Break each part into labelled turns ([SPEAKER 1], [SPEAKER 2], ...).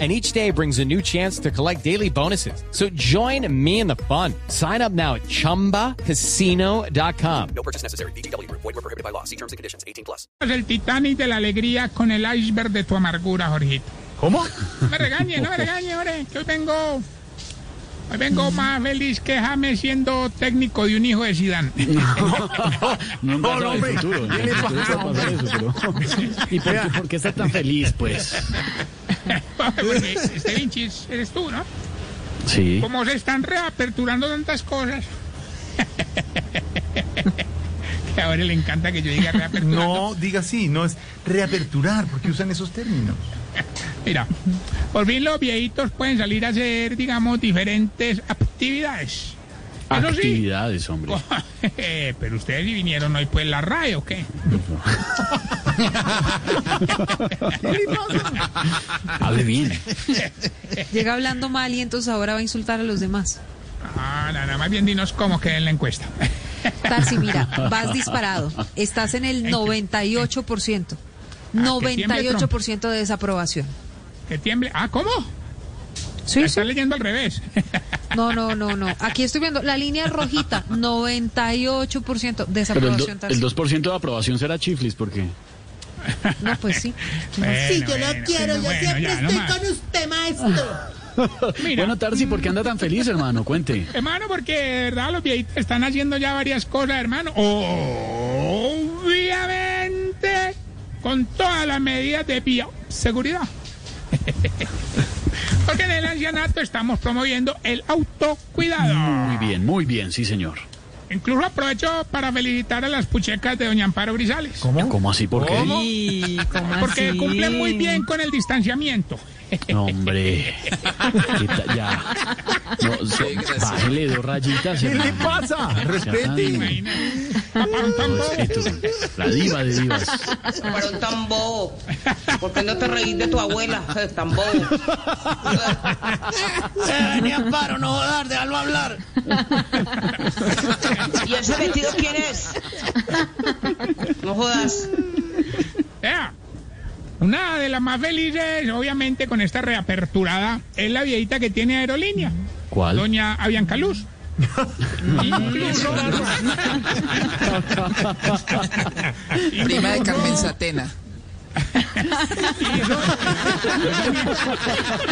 [SPEAKER 1] and each day brings a new chance to collect daily bonuses. So join me in the fun. Sign up now at ChumbaCasino.com.
[SPEAKER 2] No purchase necessary. BGW. Void were prohibited by law. See terms and conditions. 18 plus.
[SPEAKER 3] El Titanic de la alegría con el iceberg de tu amargura, Jorgito.
[SPEAKER 4] ¿Cómo?
[SPEAKER 3] No me regañe, no me regañe, hombre, que hoy vengo... Hoy vengo más feliz que James siendo técnico de un hijo de Zidane.
[SPEAKER 5] No,
[SPEAKER 4] No, no, hombre.
[SPEAKER 5] futuro.
[SPEAKER 4] ¿Qué le pasa,
[SPEAKER 5] pasar eso, pero... ¿Y por qué, por qué está tan feliz, pues?
[SPEAKER 3] Porque este Vinchis eres tú, ¿no?
[SPEAKER 5] Sí.
[SPEAKER 3] Como se están reaperturando tantas cosas. que ahora le encanta que yo diga reaperturando.
[SPEAKER 4] No, diga así, no es reaperturar, porque usan esos términos.
[SPEAKER 3] Mira, por fin los viejitos pueden salir a hacer, digamos, diferentes actividades. Eso sí,
[SPEAKER 5] Actividades, hombre.
[SPEAKER 3] pero ustedes sí vinieron hoy pues la radio, ¿o qué?
[SPEAKER 5] Hable bien.
[SPEAKER 6] Llega hablando mal y entonces ahora va a insultar a los demás.
[SPEAKER 3] Ah, nada más bien dinos cómo queda en la encuesta.
[SPEAKER 6] Tarsi, mira, vas disparado. Estás en el 98%.
[SPEAKER 3] Ah, que tiemble
[SPEAKER 6] 98% de desaprobación.
[SPEAKER 3] Que tiemble. Ah, ¿cómo?
[SPEAKER 6] Sí,
[SPEAKER 3] La
[SPEAKER 6] sí.
[SPEAKER 3] estás leyendo al revés.
[SPEAKER 6] No, no, no, no. Aquí estoy viendo la línea rojita, 98%
[SPEAKER 5] Pero el,
[SPEAKER 6] desaprobación.
[SPEAKER 5] do- el 2% de aprobación será chiflis, porque...
[SPEAKER 6] No, pues sí.
[SPEAKER 3] sí, yo lo quiero, yo siempre estoy con
[SPEAKER 7] usted, maestro.
[SPEAKER 3] Mira,
[SPEAKER 5] Bueno, Tarsi, ¿por qué anda tan feliz, hermano? Cuente.
[SPEAKER 3] hermano, porque de verdad los viejitos están haciendo ya varias cosas, hermano. Obviamente, con todas las medidas de bioseguridad. Porque en el ancianato estamos promoviendo el autocuidado.
[SPEAKER 5] Muy bien, muy bien, sí, señor.
[SPEAKER 3] Incluso aprovecho para felicitar a las puchecas de Doña Amparo Grisales.
[SPEAKER 5] ¿Cómo, así? ¿Por qué?
[SPEAKER 3] Porque cumplen muy bien con el distanciamiento.
[SPEAKER 5] No, hombre. ¿Qué ta- ya. No, so- bájele dos rayitas,
[SPEAKER 4] ¿Qué le pasa? Respete.
[SPEAKER 5] La diva de divas.
[SPEAKER 7] Pero tan bobo. ¿Por qué no te reís de tu abuela? Tan bobo.
[SPEAKER 8] Ni amparo, no jodas, déjalo hablar.
[SPEAKER 7] ¿Y ese vestido quién es? No jodas.
[SPEAKER 3] Vea, una de las más felices, obviamente, con esta reaperturada, es la viejita que tiene aerolínea,
[SPEAKER 5] ¿Cuál?
[SPEAKER 3] doña Avianca Luz. Incluso-
[SPEAKER 8] Prima de Carmen Satena.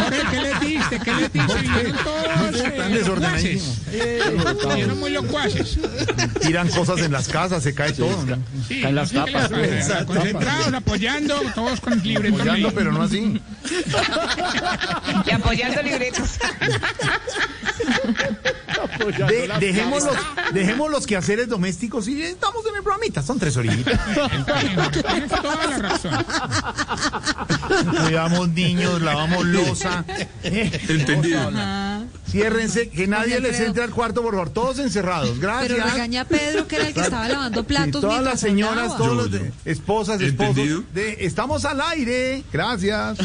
[SPEAKER 3] Jorge, ¿qué le diste? ¿Qué le diste? Todos eh,
[SPEAKER 4] Están desordenadísimos.
[SPEAKER 3] Vinieron muy locuaces.
[SPEAKER 4] Tiran cosas en las casas, se cae todo. ¿no?
[SPEAKER 3] Sí,
[SPEAKER 5] Caen las tapas.
[SPEAKER 3] Concentrados, apoyando, todos con libretos.
[SPEAKER 4] Apoyando, pero no así.
[SPEAKER 7] Y apoyando libretos.
[SPEAKER 4] De- dejemos, los, dejemos los quehaceres domésticos y estamos en el programita. Son tres horitas.
[SPEAKER 3] Tienes toda la razón.
[SPEAKER 4] Cuidamos niños, lavamos losa. Entendido. Ciérrense, que nadie les entre al cuarto, por favor. Todos encerrados. Gracias.
[SPEAKER 6] Pero regaña a Pedro, que era el que estaba lavando
[SPEAKER 4] Sí,
[SPEAKER 6] platos
[SPEAKER 4] todas
[SPEAKER 6] mientras
[SPEAKER 4] las señoras, los de- esposas, esposos. De, estamos al aire. Gracias.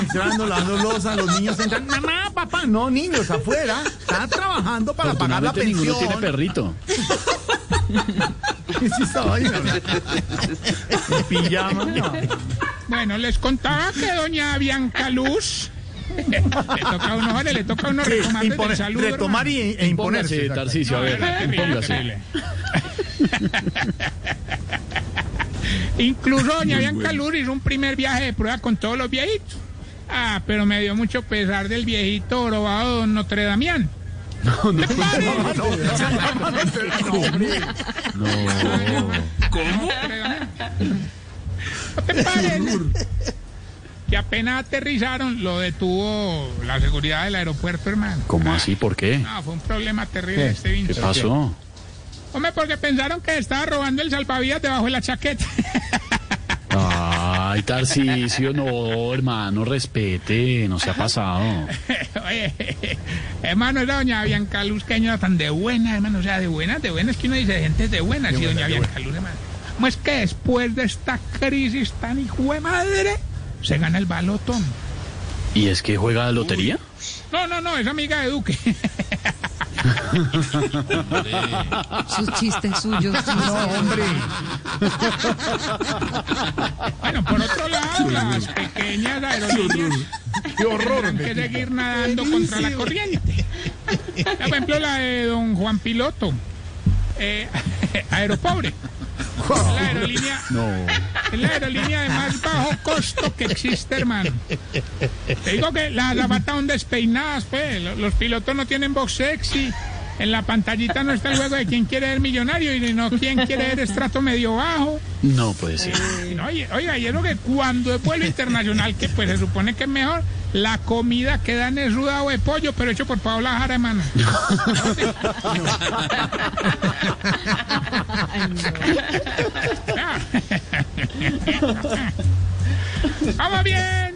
[SPEAKER 4] Entrando, lavando losa, los niños entran. Mamá, papá, no, niños, afuera. Está trabajando para pagar la
[SPEAKER 5] Afortunadamente ninguno
[SPEAKER 4] pensión.
[SPEAKER 5] tiene perrito.
[SPEAKER 4] Sí, estaba ahí. En pijama.
[SPEAKER 3] Bueno, les contaba que doña Bianca Luz le toca a uno, le toca a uno retomar
[SPEAKER 4] Impone-
[SPEAKER 3] salud.
[SPEAKER 4] retomar y, e imponerse.
[SPEAKER 5] Tarcicio, a ver. Póngase.
[SPEAKER 3] terrible. Incluso doña Bianca hizo un primer viaje de prueba con todos los viejitos. Ah, pero me dio mucho pesar del viejito orobado don Notre Damián.
[SPEAKER 5] No.
[SPEAKER 3] ¿No te parece? Que apenas aterrizaron, lo detuvo la seguridad del aeropuerto, hermano.
[SPEAKER 5] ¿Cómo así? ¿Por qué?
[SPEAKER 3] No, fue un problema terrible este
[SPEAKER 5] ¿Qué
[SPEAKER 3] vincho.
[SPEAKER 5] pasó?
[SPEAKER 3] Hombre, porque pensaron que estaba robando el salvavidas debajo de la chaqueta.
[SPEAKER 5] Ay, Tarcisio, no, hermano, respete, no se ha pasado.
[SPEAKER 3] Oye, hermano, era doña Bianca Luz, que año era tan de buena, hermano, o sea, de buena, de buena, es que uno dice gente de buena, sí, doña Bianca Luz, hermano. ¿Cómo es que después de esta crisis tan hijo de madre, se gana el balotón?
[SPEAKER 5] ¿Y es que juega a la lotería?
[SPEAKER 3] No, no, no, es amiga de Duque.
[SPEAKER 6] Sus chistes suyos.
[SPEAKER 4] No, hombre.
[SPEAKER 3] Bueno, por otro lado, las pequeñas aerolíneas
[SPEAKER 4] Qué horror.
[SPEAKER 3] tendrán que seguir nadando contra la corriente. Por ejemplo, la de don Juan Piloto, eh, Aeropobre. Es la aerolínea,
[SPEAKER 5] No.
[SPEAKER 3] es la aerolínea de más bajo costo que existe, hermano. Te digo que las zapatas son despeinadas, pues. Los, los pilotos no tienen voz sexy. En la pantallita no está el juego de quién quiere ser millonario y no quién quiere ser estrato medio bajo.
[SPEAKER 5] No puede ser.
[SPEAKER 3] No, oye, oiga, y es lo que cuando es vuelo internacional, que pues se supone que es mejor, la comida que dan es rudado de pollo, pero hecho por Paola Jara, hermano. ¡Vamos bien!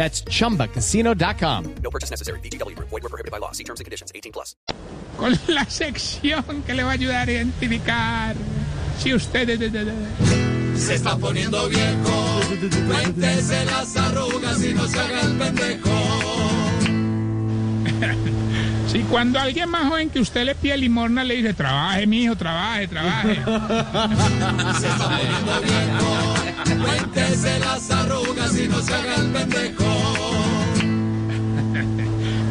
[SPEAKER 1] That's chumbacasino.com.
[SPEAKER 2] No purchase necessary. VGW Group. Void were prohibited by law. See terms and conditions. 18 plus.
[SPEAKER 3] Con la sección que le va a ayudar a identificar si usted...
[SPEAKER 8] Se está poniendo viejo. Cuéntese las arrugas y no se haga el pendejo.
[SPEAKER 3] Si cuando alguien más joven que usted le pide limosna le dice, trabaje, mijo, trabaje, trabaje.
[SPEAKER 8] Se está poniendo viejo. Cuéntese las arrugas y no se haga el pendejo.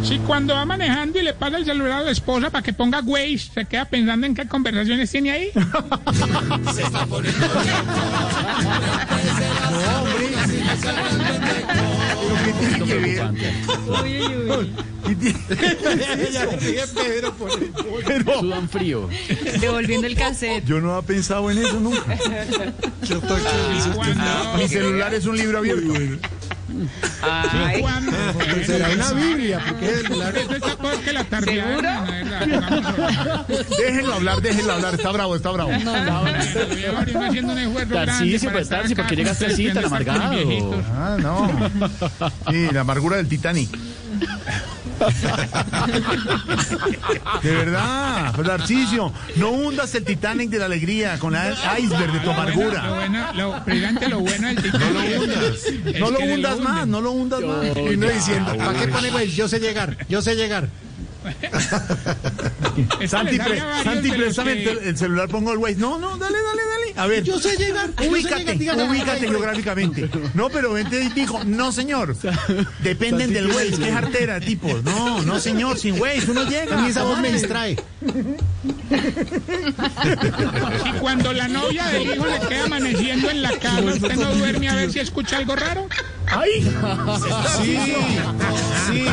[SPEAKER 3] Si cuando va manejando y le pasa el celular a la esposa para que ponga Waze, se queda pensando en qué conversaciones tiene ahí.
[SPEAKER 8] Se está poniendo no se haga el pendejo.
[SPEAKER 4] ¿Pero qué tiene que ver? ¿Qué tiene- Pero
[SPEAKER 5] Sudan frío.
[SPEAKER 6] Devolviendo el cassette.
[SPEAKER 4] yo no había pensado en eso nunca.
[SPEAKER 3] Cuando,
[SPEAKER 4] Mi celular es un libro abierto.
[SPEAKER 3] Si cuando,
[SPEAKER 9] Será una Biblia, porque es la-
[SPEAKER 3] está peor que la. Pongámoslo.
[SPEAKER 4] Déjenlo hablar, déjenlo hablar. Está bravo, está bravo.
[SPEAKER 3] Yo ahora haciendo un esfuerzo para
[SPEAKER 5] pues
[SPEAKER 3] estar
[SPEAKER 5] Tarcisio, ¿por
[SPEAKER 3] acá
[SPEAKER 5] qué llegaste así tan amargado?
[SPEAKER 4] Ah, no. Sí, la amargura del Titanic. De verdad, Narciso, no hundas el Titanic de la alegría con el iceberg de tu
[SPEAKER 3] Lo
[SPEAKER 4] amargura.
[SPEAKER 3] bueno, lo, precisamente lo bueno del Titanic.
[SPEAKER 4] No lo hundas, no lo hundas más, no lo hundas más.
[SPEAKER 9] Y no diciendo, ¿para qué pone pues? Yo sé llegar, yo sé llegar.
[SPEAKER 4] Santi, Santi préstame
[SPEAKER 3] que-
[SPEAKER 4] el, el celular, pongo el Waze. No, no, dale, dale, dale. A ver,
[SPEAKER 9] Yo sé llegar. sé
[SPEAKER 4] ubícate,
[SPEAKER 9] llegar,
[SPEAKER 4] ubícate geográficamente. No, pero vente y dijo, no señor, dependen del Waze, qué jartera, tipo. No, no señor, sin Waze, uno llega.
[SPEAKER 9] Y esa voz me distrae.
[SPEAKER 3] Y cuando la novia del hijo le queda amaneciendo en la cama, ¿usted no duerme a ver si escucha algo raro?
[SPEAKER 4] ¡Ay! Sí, sí.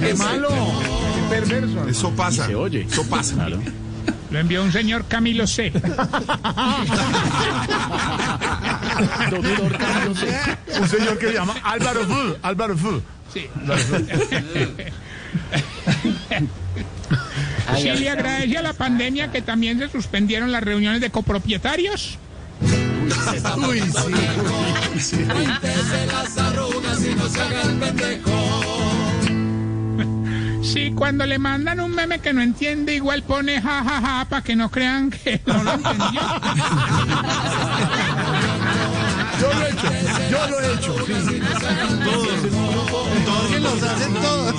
[SPEAKER 4] ¡Qué malo! ¡Qué perverso!
[SPEAKER 10] Eso pasa.
[SPEAKER 5] Se oye.
[SPEAKER 10] Eso pasa.
[SPEAKER 5] Claro.
[SPEAKER 3] Lo envió un señor Camilo C.
[SPEAKER 5] Doctor Carlos.
[SPEAKER 4] Un señor que se llama Álvaro Fu. Álvaro Fu.
[SPEAKER 3] Sí. Sí, le agradece a la pandemia que también se suspendieron las reuniones de copropietarios.
[SPEAKER 4] Uy, sí.
[SPEAKER 8] Cuéntese las arrugas y no se haga el pendejo.
[SPEAKER 3] Sí, cuando le mandan un meme que no entiende, igual pone jajaja para que no crean que no lo entendió.
[SPEAKER 4] Yo lo he hecho, yo lo he hecho. Sí,
[SPEAKER 9] Que los hacen todos.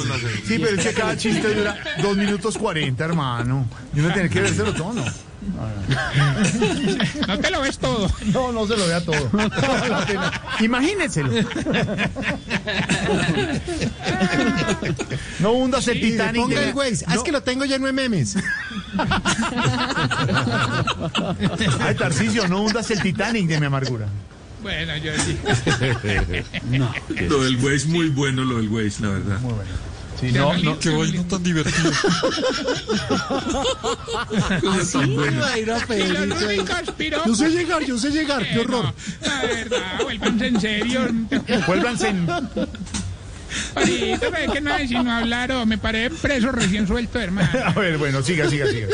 [SPEAKER 4] Sí, pero es que cada chiste dura dos minutos cuarenta, hermano. Y uno tiene que vérselo todo, ¿no?
[SPEAKER 3] No te lo ves todo.
[SPEAKER 4] No, no se lo vea todo. No. Imagínenselo. No hundas el Titanic.
[SPEAKER 9] ponga el Waze. Ah, es que lo tengo lleno de memes.
[SPEAKER 4] Ay, Tarcisio, no hundas el Titanic de mi amargura.
[SPEAKER 3] Bueno, yo sí.
[SPEAKER 5] No,
[SPEAKER 8] Lo del Waze muy bueno, lo del Waze, la verdad.
[SPEAKER 4] Sí, no, no,
[SPEAKER 8] Qué vaina tan divertido. Cosa tan buena.
[SPEAKER 9] No, Yo sé llegar, yo sé llegar, qué horror.
[SPEAKER 3] no, la verdad, vuélvanse en serio.
[SPEAKER 4] vuélvanse en...
[SPEAKER 3] Ahorita ve que no hay sino hablar o me paré preso recién suelto, hermano.
[SPEAKER 4] A ver, bueno, siga, siga, siga.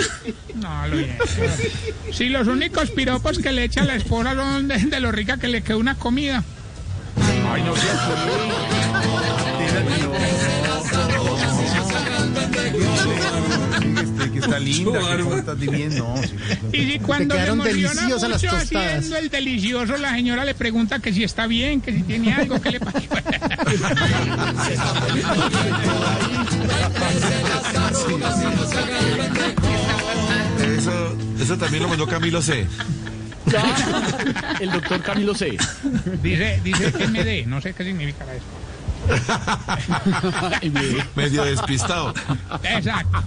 [SPEAKER 3] No, lo bien. Si los únicos piropos que le echa la esposa son de, de lo rica que le quedó una comida.
[SPEAKER 4] Ay, no seas Este, está linda,
[SPEAKER 8] bárbaro.
[SPEAKER 4] estás divino. No, sí,
[SPEAKER 3] Y si cuando
[SPEAKER 9] quedaron
[SPEAKER 3] se emociona
[SPEAKER 9] deliciosas las
[SPEAKER 3] mucho
[SPEAKER 9] tostadas.
[SPEAKER 3] haciendo el delicioso, la señora le pregunta que si está bien, que si tiene algo, que le pasó.
[SPEAKER 8] Eso, eso también lo mandó Camilo C.
[SPEAKER 5] El doctor Camilo C.
[SPEAKER 3] Dice, dice que me dé, no sé qué significa eso.
[SPEAKER 8] Medio despistado.
[SPEAKER 3] Exacto.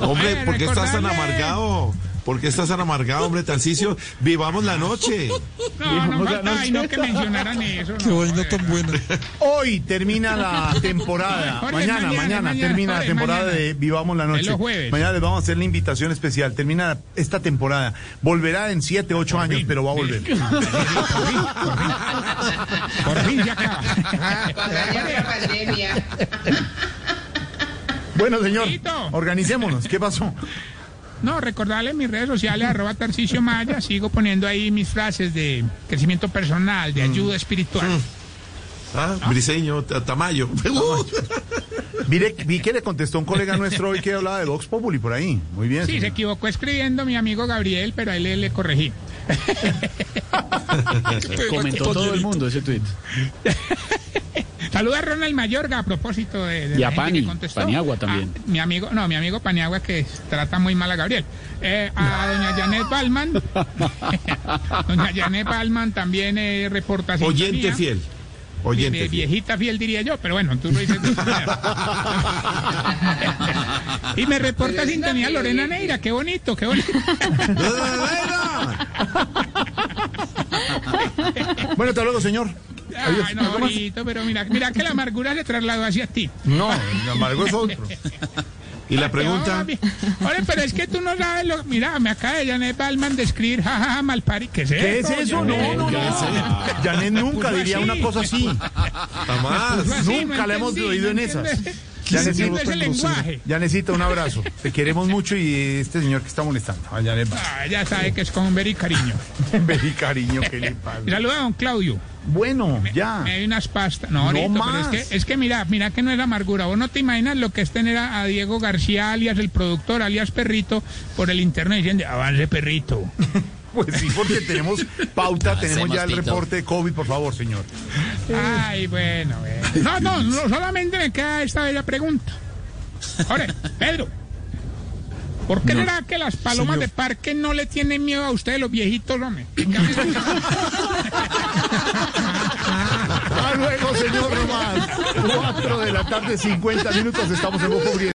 [SPEAKER 8] Hombre,
[SPEAKER 3] Ay,
[SPEAKER 8] ¿por qué estás tan amargado? ¿Por qué estás tan amargado, hombre, Tarcicio? Vivamos la noche.
[SPEAKER 3] No, no falta, no que mencionaran eso. No,
[SPEAKER 8] vaina tan buena.
[SPEAKER 4] Hoy termina la temporada.
[SPEAKER 3] Jorge,
[SPEAKER 4] mañana,
[SPEAKER 3] mañana,
[SPEAKER 4] mañana,
[SPEAKER 3] mañana,
[SPEAKER 4] termina la temporada
[SPEAKER 3] mañana.
[SPEAKER 4] de Vivamos la Noche.
[SPEAKER 3] los jueves.
[SPEAKER 4] Mañana les vamos a hacer la invitación especial. Termina esta temporada. Volverá en 7, 8 años, pero va a volver.
[SPEAKER 3] Acaba.
[SPEAKER 7] pandemia.
[SPEAKER 4] Bueno, señor, organicémonos. ¿Qué pasó?
[SPEAKER 3] No, recordarle mis redes sociales, arroba Tarcicio Maya, sigo poniendo ahí mis frases de crecimiento personal, de ayuda espiritual.
[SPEAKER 8] Ah, Briseño, Ta- Tamayo.
[SPEAKER 4] Mire, vi que le contestó un colega nuestro hoy que hablaba de Vox Populi por ahí. Muy bien.
[SPEAKER 3] Sí, se equivocó escribiendo mi amigo Gabriel, pero ahí le, le corregí.
[SPEAKER 5] Comentó todo el mundo ese tweet.
[SPEAKER 3] Saluda a Ronald Mayorga a propósito de, de
[SPEAKER 5] Y a Pani. Paniagua también.
[SPEAKER 3] Ah, mi amigo, no, mi amigo Paniagua que trata muy mal a Gabriel. Eh, a doña Janet Balman. doña Janet Balman también eh, reporta
[SPEAKER 8] Oyente
[SPEAKER 3] sintonía.
[SPEAKER 8] fiel. Oyente
[SPEAKER 3] viejita fiel diría yo, pero bueno, tú lo dices. manera. y me reporta sintonía Lorena Neira, qué bonito, qué bonito.
[SPEAKER 4] Bueno, hasta luego, señor. Adiós.
[SPEAKER 3] Ay, no, bonito, pero mira, mira que la amargura se trasladó hacia ti.
[SPEAKER 4] No, sin embargo es otro.
[SPEAKER 8] Y la pregunta.
[SPEAKER 3] Oye, pero es que tú no sabes lo. Mira, me acaba de Janet Balman de escribir jajaja malpari. ¿Qué es
[SPEAKER 4] ¿Qué es
[SPEAKER 3] eso?
[SPEAKER 4] eso? No, no, no. Janet nunca diría
[SPEAKER 3] así.
[SPEAKER 4] una cosa así.
[SPEAKER 8] Jamás.
[SPEAKER 3] Así,
[SPEAKER 4] Nunca
[SPEAKER 3] no
[SPEAKER 4] la hemos oído
[SPEAKER 3] no
[SPEAKER 4] en esas. Necesito-
[SPEAKER 3] entiende ese lenguaje.
[SPEAKER 4] Ya necesita un abrazo. Te queremos mucho y este señor que está molestando. A Janet
[SPEAKER 3] Ah, ya sabe que es con ver y cariño.
[SPEAKER 4] Beli, cariño, ¿qué le pasa?
[SPEAKER 3] Y saluda a don Claudio.
[SPEAKER 4] Bueno, ya.
[SPEAKER 3] Me hay unas pastas. No,
[SPEAKER 4] No
[SPEAKER 3] ahorita, pero
[SPEAKER 4] más.
[SPEAKER 3] es que, es que mira, mira que no es amargura. Vos no te imaginas lo que es tener a, a Diego García, alias el productor, alias Perrito, por el internet diciendo, avance Perrito.
[SPEAKER 4] Pues sí, porque tenemos pauta, tenemos ya el reporte de COVID, por favor, señor.
[SPEAKER 3] Ay, bueno, bueno. No, no, no, solamente me queda esta bella pregunta. Ahora, Pedro, ¿por qué será que las palomas de parque no le tienen miedo a ustedes, los viejitos, hombre?
[SPEAKER 4] Hasta luego, señor Román. 4 de la tarde, 50 minutos, estamos en Uriel.